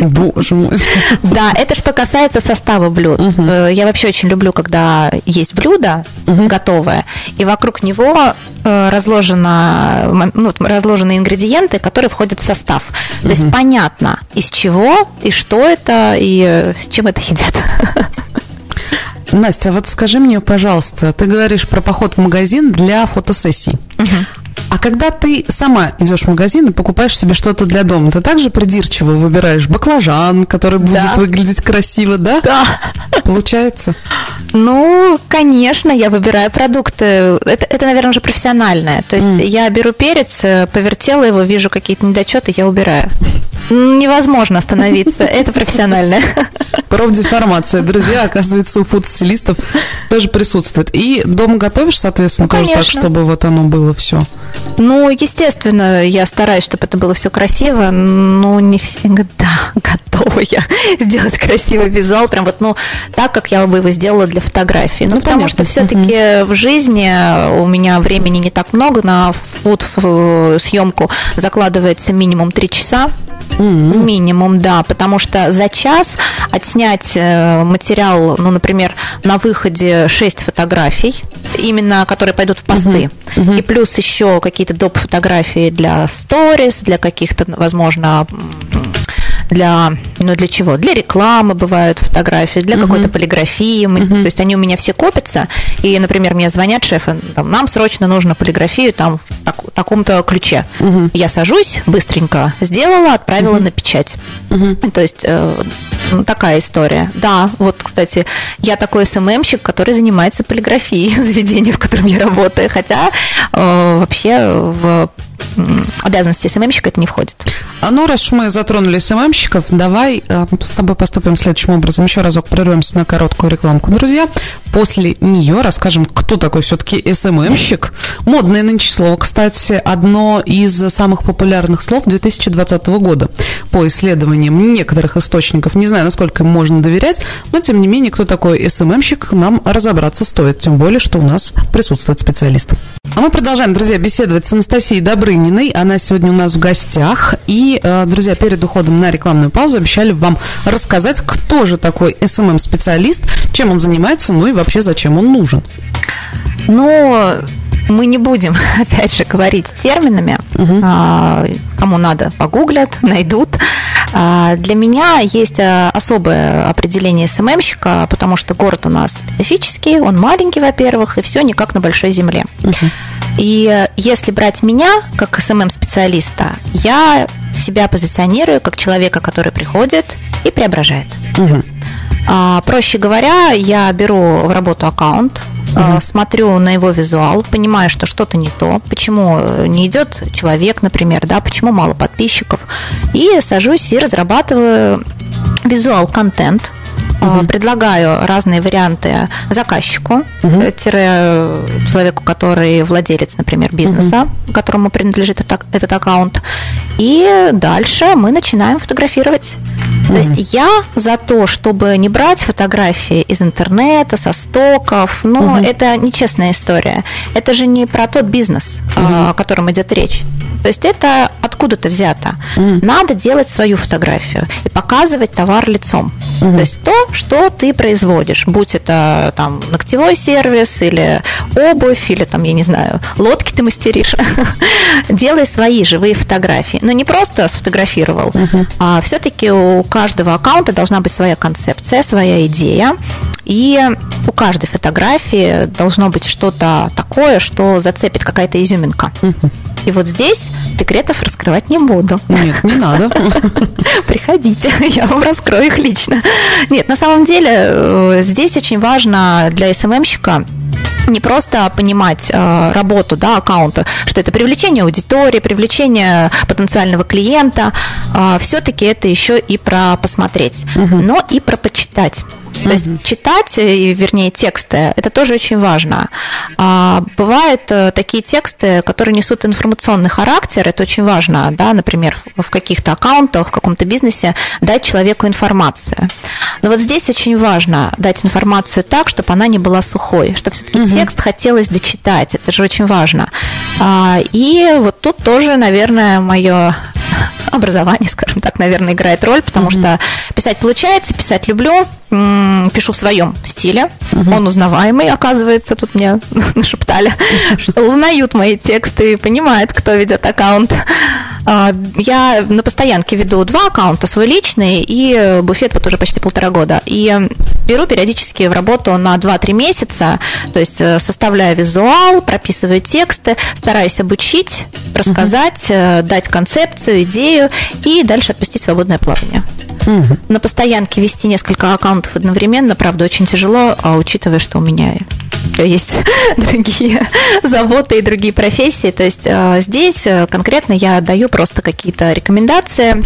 Боже мой. Да, это что касается состава блюд. Угу. Я вообще очень люблю, когда есть блюдо угу. готовое, и вокруг него э, разложено, ну, разложены ингредиенты, которые входят в состав. То угу. есть понятно, из чего и что это, и с чем это едят. Настя, вот скажи мне, пожалуйста, ты говоришь про поход в магазин для фотосессий. Угу. А когда ты сама идешь в магазин и покупаешь себе что-то для дома, ты также придирчиво выбираешь баклажан, который будет да. выглядеть красиво, да? Да. Получается? Ну, конечно, я выбираю продукты. Это, это наверное, уже профессиональное. То есть mm. я беру перец, э, повертела его, вижу какие-то недочеты, я убираю. Невозможно остановиться. Это профессиональное. Профдеформация, друзья, оказывается, у фуд-стилистов тоже присутствует. И дома готовишь, соответственно, ну, тоже так, чтобы вот оно было все. Ну, естественно, я стараюсь, чтобы это было все красиво, но не всегда готова я сделать красивый визуал, прям вот, ну, так, как я бы его сделала для фотографии. Ну, ну потому понятно. что все-таки угу. в жизни у меня времени не так много на фуд съемку закладывается минимум 3 часа. Mm-hmm. Минимум, да, потому что за час отснять э, материал, ну, например, на выходе 6 фотографий, именно которые пойдут в посты, mm-hmm. Mm-hmm. и плюс еще какие-то доп. фотографии для сторис, для каких-то, возможно, для, ну, для чего? Для рекламы бывают фотографии, для uh-huh. какой-то полиграфии. Мы, uh-huh. То есть они у меня все копятся. И, например, мне звонят шефы, там, нам срочно нужно полиграфию там, в так, таком-то ключе. Uh-huh. Я сажусь, быстренько сделала, отправила uh-huh. на печать. Uh-huh. То есть э, ну, такая история. Да, вот, кстати, я такой СММщик, который занимается полиграфией заведения, в котором я работаю. Хотя э, вообще в обязанности СММщика это не входит. А ну, раз мы затронули СММщиков, давай э, с тобой поступим следующим образом. Еще разок прервемся на короткую рекламку, друзья. После нее расскажем, кто такой все-таки СММщик. Модное нынче слово, кстати, одно из самых популярных слов 2020 года. По исследованиям некоторых источников, не знаю, насколько им можно доверять, но, тем не менее, кто такой СММщик, нам разобраться стоит. Тем более, что у нас присутствует специалист. А мы продолжаем, друзья, беседовать с Анастасией Добрыниной. Она сегодня у нас в гостях. И, э, друзья, перед уходом на рекламную паузу обещали вам рассказать, кто же такой SMM-специалист, чем он занимается, ну и вообще зачем он нужен. Ну, мы не будем, опять же, говорить терминами. Угу. Кому надо, погуглят, найдут. А, для меня есть а, особое определение SMM щика, потому что город у нас специфический, он маленький, во-первых, и все не как на большой земле. И если брать меня как SMM-специалиста, я себя позиционирую как человека, который приходит и преображает. Угу. А, проще говоря, я беру в работу аккаунт, угу. смотрю на его визуал, понимаю, что что-то не то, почему не идет человек, например, да, почему мало подписчиков, и сажусь и разрабатываю визуал-контент, угу. предлагаю разные варианты заказчику, угу. человеку, который владелец, например, бизнеса, угу. которому принадлежит этот, аккаунт. И дальше мы начинаем фотографировать. То есть я за то, чтобы не брать фотографии из интернета, со стоков, но это нечестная история. Это же не про тот бизнес, mm-hmm. о котором идет речь. То есть это откуда-то взято. Mm. Надо делать свою фотографию и показывать товар лицом. Mm-hmm. То есть то, что ты производишь, будь это там ногтевой сервис или обувь, или там, я не знаю, лодки ты мастеришь. Делай свои живые фотографии. Но не просто сфотографировал, mm-hmm. а все-таки у каждого аккаунта должна быть своя концепция, своя идея. И у каждой фотографии должно быть что-то такое, что зацепит какая-то изюминка. Mm-hmm. И вот здесь секретов раскрывать не буду. Нет, не надо. Приходите, я вам раскрою их лично. Нет, на самом деле э, здесь очень важно для СММщика не просто понимать э, работу да, аккаунта, что это привлечение аудитории, привлечение потенциального клиента, э, все-таки это еще и про посмотреть, угу. но и про почитать. То есть читать, э, вернее, тексты, это тоже очень важно. А, бывают э, такие тексты, которые несут информационный характер, это очень важно, да, например, в каких-то аккаунтах, в каком-то бизнесе дать человеку информацию. Но вот здесь очень важно дать информацию так, чтобы она не была сухой, чтобы все-таки угу. Текст хотелось дочитать, это же очень важно. А, и вот тут тоже, наверное, мое образование, скажем так, наверное, играет роль, потому mm-hmm. что писать получается, писать люблю, пишу в своем стиле, mm-hmm. он узнаваемый, оказывается, тут мне нашептали, что узнают мои тексты и понимают, кто ведет аккаунт. А, я на постоянке веду два аккаунта, свой личный и буфет вот уже почти полтора года. И беру периодически в работу на 2-3 месяца, то есть э, составляю визуал, прописываю тексты, стараюсь обучить, рассказать, угу. дать концепцию, идею и дальше отпустить свободное плавание. Угу. На постоянке вести несколько аккаунтов одновременно, правда, очень тяжело, а учитывая, что у меня есть другие заботы и другие профессии. То есть э, здесь конкретно я даю просто какие-то рекомендации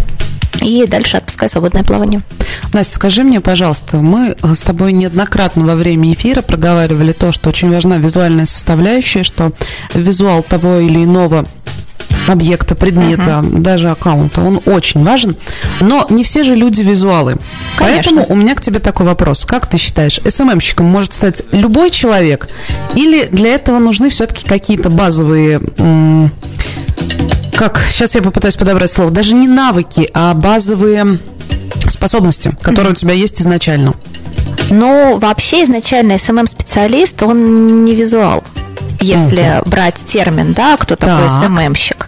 и дальше отпускаю свободное плавание. Настя, скажи мне, пожалуйста, мы с тобой неоднократно во время эфира проговаривали то, что очень важна визуальная составляющая, что визуал того или иного объекта, предмета, uh-huh. даже аккаунта, он очень важен. Но не все же люди визуалы. Конечно. Поэтому у меня к тебе такой вопрос. Как ты считаешь, СММщиком может стать любой человек? Или для этого нужны все-таки какие-то базовые как, сейчас я попытаюсь подобрать слово, даже не навыки, а базовые способности, которые mm-hmm. у тебя есть изначально? Ну, вообще изначально SMM-специалист, он не визуал, если uh-huh. брать термин, да, кто такой так. SMM-щик.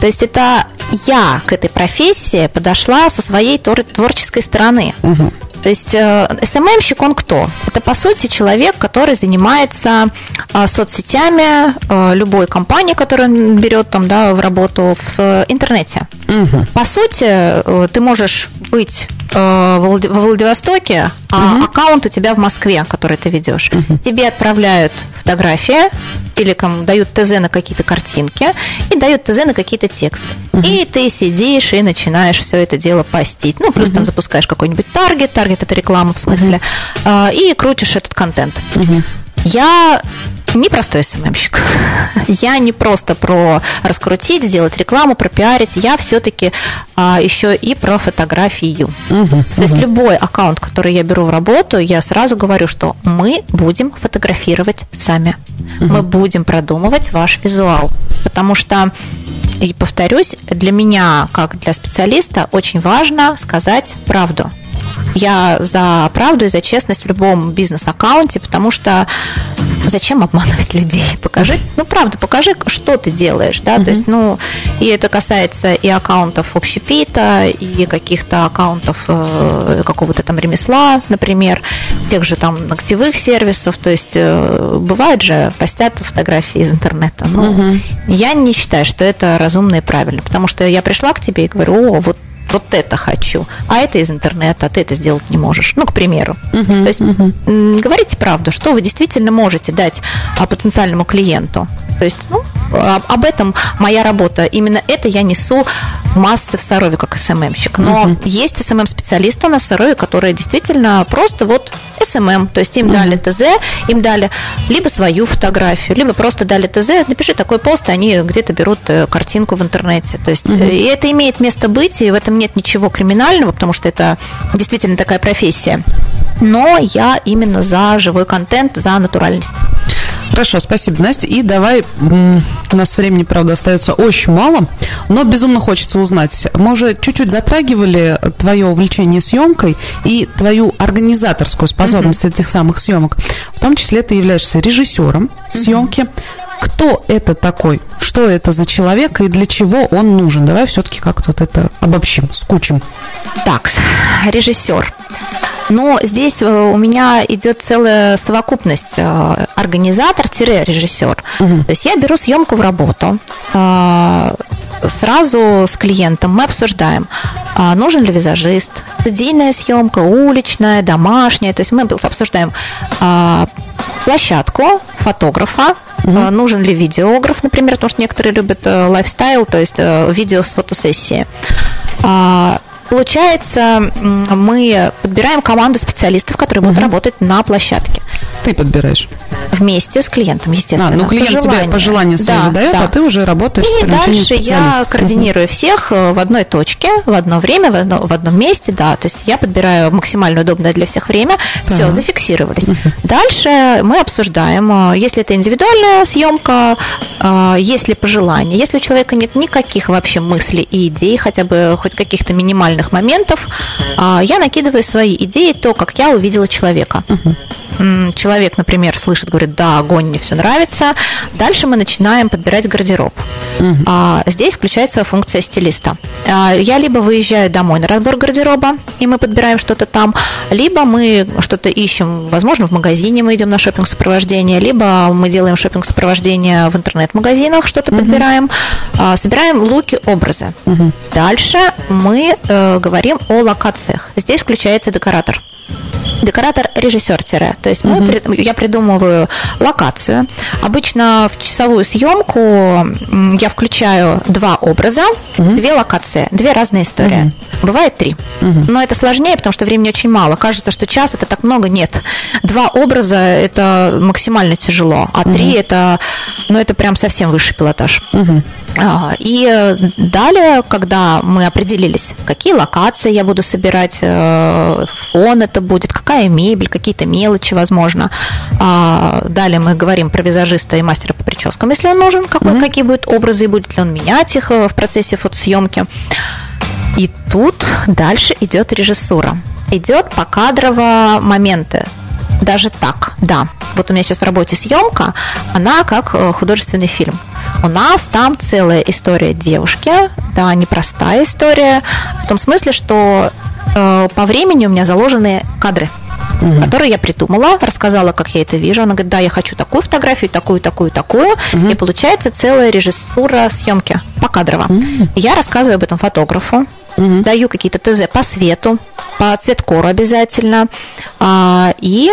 То есть это я к этой профессии подошла со своей творческой стороны. Uh-huh. То есть СММщик, он кто? Это, по сути, человек, который занимается а, соцсетями а, любой компании, которую он берет там, да, в работу в интернете. Угу. По сути, э, ты можешь быть э, во Владивостоке, а угу. аккаунт у тебя в Москве, который ты ведешь. Угу. Тебе отправляют фотографии, или кому дают ТЗ на какие-то картинки и дают ТЗ на какие-то тексты. Угу. И ты сидишь и начинаешь все это дело постить. Ну, плюс угу. там запускаешь какой-нибудь таргет, таргет это реклама в смысле, угу. и крутишь этот контент. Угу. Я непростой СММщик. Я не просто про раскрутить, сделать рекламу, пропиарить. Я все-таки а, еще и про фотографию. Угу, То есть любой аккаунт, который я беру в работу, я сразу говорю, что мы будем фотографировать сами. Угу. Мы будем продумывать ваш визуал. Потому что и повторюсь, для меня, как для специалиста, очень важно сказать правду. Я за правду и за честность в любом бизнес-аккаунте, потому что зачем обманывать людей? Покажи, ну правда, покажи, что ты делаешь, да, uh-huh. то есть, ну, и это касается и аккаунтов общепита, и каких-то аккаунтов э, какого-то там ремесла, например, тех же там ногтевых сервисов, то есть э, бывает же постят фотографии из интернета, но uh-huh. я не считаю, что это разумно и правильно, потому что я пришла к тебе и говорю, о, вот вот это хочу, а это из интернета, а ты это сделать не можешь. Ну, к примеру. Uh-huh, То есть uh-huh. говорите правду, что вы действительно можете дать а, потенциальному клиенту. То есть, ну, об этом моя работа. Именно это я несу массы в Сарове как SMM щик. Но угу. есть SMM-специалисты у нас в Сарове, которые действительно просто вот SMM. То есть им uh-huh. дали ТЗ, им дали либо свою фотографию, либо просто дали ТЗ, напиши такой пост, и они где-то берут э, картинку в интернете. То есть uh-huh. и это имеет место быть, и в этом нет ничего криминального, потому что это действительно такая профессия. Но я именно за живой контент, за натуральность. Хорошо, спасибо, Настя. И давай, у нас времени, правда, остается очень мало, но безумно хочется узнать. Мы уже чуть-чуть затрагивали твое увлечение съемкой и твою организаторскую способность mm-hmm. этих самых съемок. В том числе ты являешься режиссером съемки. Mm-hmm. Кто это такой? Что это за человек и для чего он нужен? Давай все-таки как-то вот это обобщим, скучим. Так, режиссер. Но здесь э, у меня идет целая совокупность э, организатор-режиссер. Угу. То есть я беру съемку в работу, э, сразу с клиентом мы обсуждаем, а нужен ли визажист, студийная съемка, уличная, домашняя. То есть мы обсуждаем площадку, фотографа, угу. нужен ли видеограф, например, потому что некоторые любят лайфстайл, то есть видео с фотосессии. Получается, мы подбираем команду специалистов, которые будут угу. работать на площадке. Ты подбираешь? Вместе с клиентом, естественно. А, ну клиент пожелания. тебе пожелания свои да, выдает, да. а ты уже работаешь И с дальше я координирую угу. всех э, в одной точке, в одно время, в, одно, в одном месте, да. То есть я подбираю максимально удобное для всех время. Все, ага. зафиксировались. Угу. Дальше мы обсуждаем, э, если это индивидуальная съемка, э, есть ли пожелания, если у человека нет никаких вообще мыслей и идей, хотя бы хоть каких-то минимальных моментов, я накидываю свои идеи, то, как я увидела человека. Угу человек, например, слышит, говорит, да, огонь, мне все нравится. Дальше мы начинаем подбирать гардероб. Угу. А, здесь включается функция стилиста. А, я либо выезжаю домой на разбор гардероба, и мы подбираем что-то там, либо мы что-то ищем, возможно, в магазине мы идем на шопинг сопровождение либо мы делаем шопинг сопровождение в интернет-магазинах, что-то угу. подбираем, а, собираем луки, образы. Угу. Дальше мы э, говорим о локациях. Здесь включается декоратор декоратор режиссер тире. То есть мы, угу. я придумываю локацию. Обычно в часовую съемку я включаю два образа, угу. две локации, две разные истории. Угу. Бывает три. Угу. Но это сложнее, потому что времени очень мало. Кажется, что час это так много. Нет. Два образа это максимально тяжело, а угу. три это, ну, это прям совсем высший пилотаж. Угу. И далее, когда мы определились, какие локации я буду собирать, э, фон это будет, какая мебель, какие-то мелочи, возможно. А, далее мы говорим про визажиста и мастера по прическам, если он нужен, какой, mm-hmm. какие будут образы, и будет ли он менять их э, в процессе фотосъемки. И тут дальше идет режиссура. Идет покадрово моменты даже так, да. Вот у меня сейчас в работе съемка, она как э, художественный фильм. У нас там целая история девушки, да, непростая история, в том смысле, что по времени у меня заложены кадры угу. которые я придумала, рассказала, как я это вижу. Она говорит, да, я хочу такую фотографию, такую, такую, такую. Угу. И получается целая режиссура съемки покадрово. Угу. Я рассказываю об этом фотографу, угу. даю какие-то ТЗ по свету, по цветкору обязательно. А, и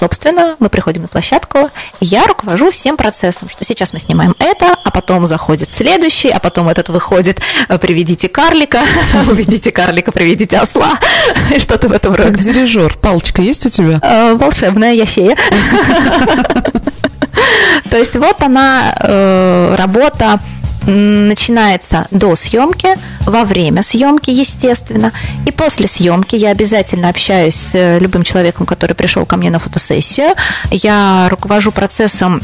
Собственно, мы приходим на площадку, и я руковожу всем процессом, что сейчас мы снимаем это, а потом заходит следующий, а потом этот выходит, приведите карлика, уведите карлика, приведите осла, и что-то в этом роде. Как дирижер, палочка есть у тебя? Э, волшебная, я фея. То есть вот она э, работа начинается до съемки, во время съемки, естественно, и после съемки я обязательно общаюсь с э, любым человеком, который пришел ко мне на фотосессию. Я руковожу процессом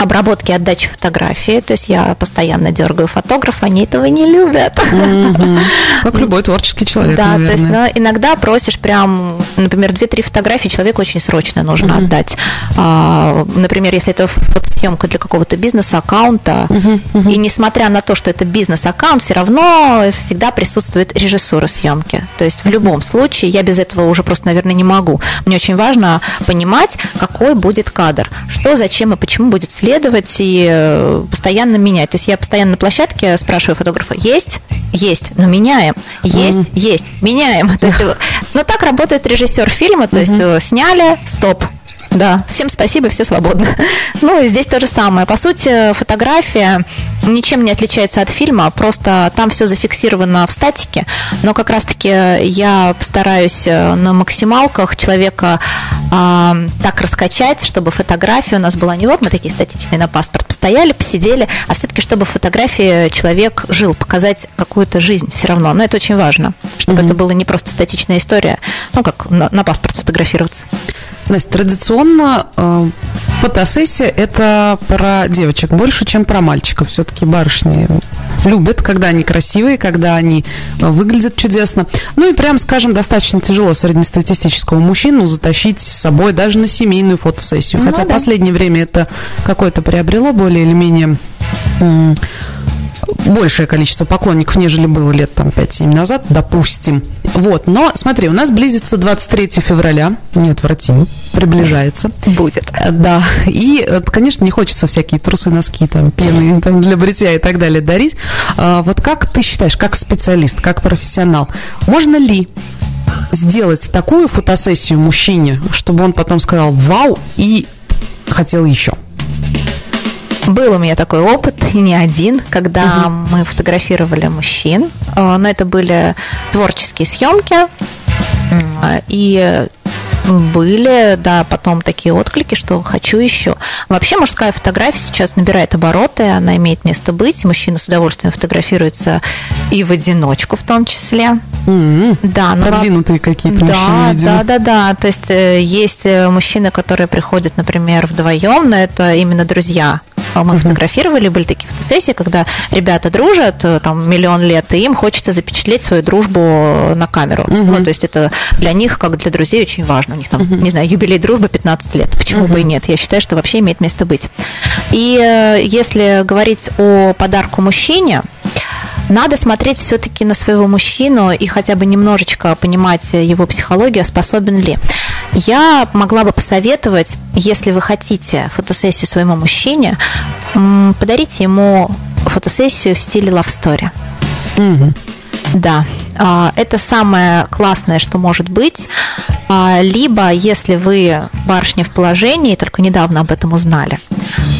обработки отдачи фотографии, то есть я постоянно дергаю фотографа, они этого не любят. Как любой творческий человек, Да, то есть ну, иногда просишь прям, например, 2-3 фотографии человеку очень срочно нужно отдать. А, например, если это фотосъемка для какого-то бизнес-аккаунта, и несмотря на то, что это бизнес-аккаунт, все равно всегда присутствует режиссура съемки. То есть в любом случае я без этого уже просто, наверное, не могу. Мне очень важно понимать, какой будет кадр, что, зачем и почему будет следовать исследовать и э, постоянно менять. То есть я постоянно на площадке спрашиваю фотографа, есть? Есть, но меняем. Есть, mm-hmm. есть, меняем. То есть, ну, так работает режиссер фильма, то есть э, сняли, стоп, да, всем спасибо, все свободны. Ну и здесь то же самое. По сути, фотография ничем не отличается от фильма, просто там все зафиксировано в статике, но как раз-таки я стараюсь э, на максималках человека э, так раскачать, чтобы фотография у нас была не вот мы такие статичные на паспорт постояли, посидели, а все-таки чтобы в фотографии человек жил, показать какую-то жизнь все равно. Но это очень важно, чтобы mm-hmm. это была не просто статичная история, ну как на, на паспорт фотографироваться. Настя, традиционно э, фотосессия – это про девочек больше, чем про мальчиков. Все-таки барышни любят, когда они красивые, когда они э, выглядят чудесно. Ну и прям, скажем, достаточно тяжело среднестатистического мужчину затащить с собой даже на семейную фотосессию. Ну, Хотя да. в последнее время это какое-то приобрело более или менее большее количество поклонников, нежели было лет там 5-7 назад, допустим. Вот, но смотри, у нас близится 23 февраля, неотвратимо, приближается. Будет. Э, да, и, э, конечно, не хочется всякие трусы, носки, там, пены там, для бритья и так далее дарить. А, вот как ты считаешь, как специалист, как профессионал, можно ли сделать такую фотосессию мужчине, чтобы он потом сказал «Вау!» и хотел еще? Был у меня такой опыт, и не один, когда угу. мы фотографировали мужчин. Э, но это были творческие съемки. И были, да, потом такие отклики, что хочу еще. Вообще мужская фотография сейчас набирает обороты, она имеет место быть. Мужчина с удовольствием фотографируется и в одиночку в том числе. Mm-hmm. Да, но продвинутые какие-то да, мужчины, видимо. Да, да, да. То есть э, есть э, мужчины, которые приходят, например, вдвоем, но это именно друзья мы uh-huh. фотографировали, были такие фотосессии, когда ребята дружат э, там миллион лет, и им хочется запечатлеть свою дружбу на камеру. Ну, то есть это для них, как для друзей, очень важно. У них там, не знаю, юбилей дружбы 15 лет. Почему бы и нет? Я считаю, что вообще имеет место быть. И если говорить о подарку мужчине, надо смотреть все-таки на своего мужчину и хотя бы немножечко понимать его психологию, способен ли. Я могла бы посоветовать, если вы хотите фотосессию своему мужчине, подарите ему фотосессию в стиле love story. Угу. Да, это самое классное, что может быть. А, либо, если вы барышня в положении, только недавно об этом узнали,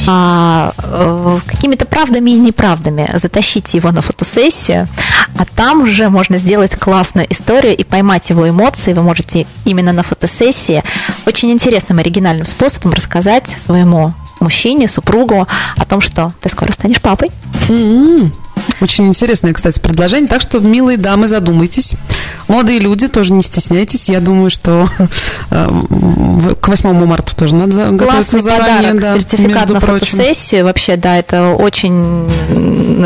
а, э, какими-то правдами и неправдами затащите его на фотосессию, а там уже можно сделать классную историю и поймать его эмоции. Вы можете именно на фотосессии очень интересным, оригинальным способом рассказать своему мужчине, супругу о том, что ты скоро станешь папой. Mm-hmm. Очень интересное, кстати, предложение. Так что, милые дамы, задумайтесь. Молодые люди, тоже не стесняйтесь. Я думаю, что э, к 8 марта тоже надо готовиться заранее. Подарок, да, сертификат на фотосессию. Вообще, да, это очень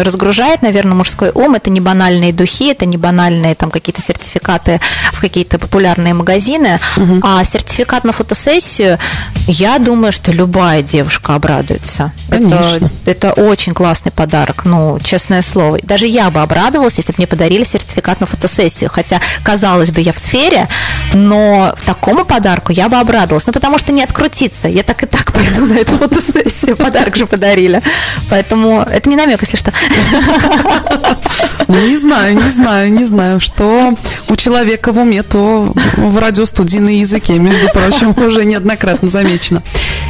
разгружает, наверное, мужской ум. Это не банальные духи, это не банальные там какие-то сертификаты в какие-то популярные магазины. Угу. А сертификат на фотосессию, я думаю, что любая девушка обрадуется. Конечно. Это, это очень классный подарок. Ну, честное слово. Даже я бы обрадовалась, если бы мне подарили сертификат на фотосессию. Хотя, казалось бы, я в сфере, но такому подарку я бы обрадовалась. Ну, потому что не открутиться. Я так и так пойду на эту фотосессию. Подарок же подарили. Поэтому это не намек, если что. Ну, не знаю, не знаю, не знаю, что у человека в уме, то в радиостудии на языке, между прочим, уже неоднократно замечено.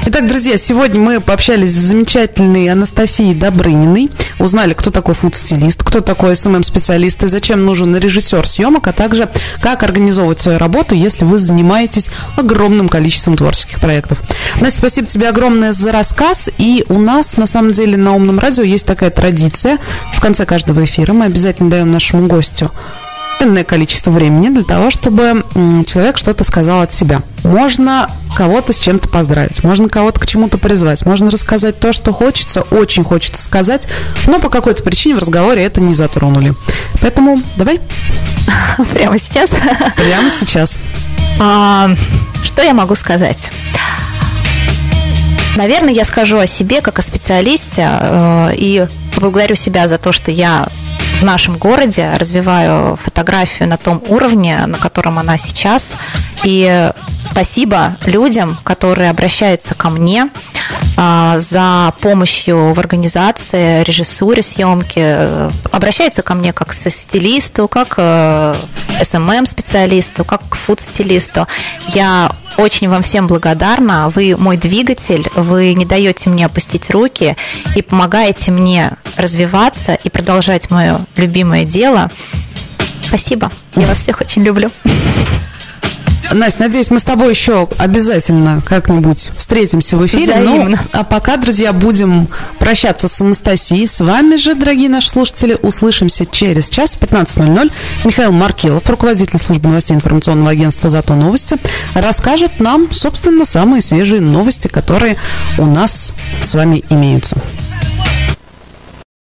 Итак, друзья, сегодня мы пообщались с замечательной Анастасией Добрыниной, узнали, кто такой фуд-стилист, кто такой SMM-специалист и зачем нужен режиссер съемок, а также как организовывать свою работу, если вы занимаетесь огромным количеством творческих проектов. Настя, спасибо тебе огромное за рассказ. И у нас, на самом деле, на Умном радио есть такая традиция. В конце каждого эфира мы обязательно даем нашему гостю энное количество времени для того, чтобы человек что-то сказал от себя. Можно кого-то с чем-то поздравить, можно кого-то к чему-то призвать, можно рассказать то, что хочется, очень хочется сказать, но по какой-то причине в разговоре это не затронули. Поэтому давай. Прямо сейчас? Прямо сейчас. А, что я могу сказать? Наверное, я скажу о себе как о специалисте э, и поблагодарю себя за то, что я в нашем городе, развиваю фотографию на том уровне, на котором она сейчас. И спасибо людям, которые обращаются ко мне а, за помощью в организации, режиссуре съемки. Обращаются ко мне как к стилисту, как к SMM-специалисту, как к фуд-стилисту. Я очень вам всем благодарна. Вы мой двигатель, вы не даете мне опустить руки и помогаете мне развиваться и продолжать мое любимое дело. Спасибо. Я вас всех очень люблю. Настя, надеюсь, мы с тобой еще обязательно как-нибудь встретимся в эфире. Ну, Взаимно. Ну, а пока, друзья, будем прощаться с Анастасией. С вами же, дорогие наши слушатели, услышимся через час в 15.00. Михаил Маркелов, руководитель службы новостей информационного агентства «Зато новости», расскажет нам, собственно, самые свежие новости, которые у нас с вами имеются.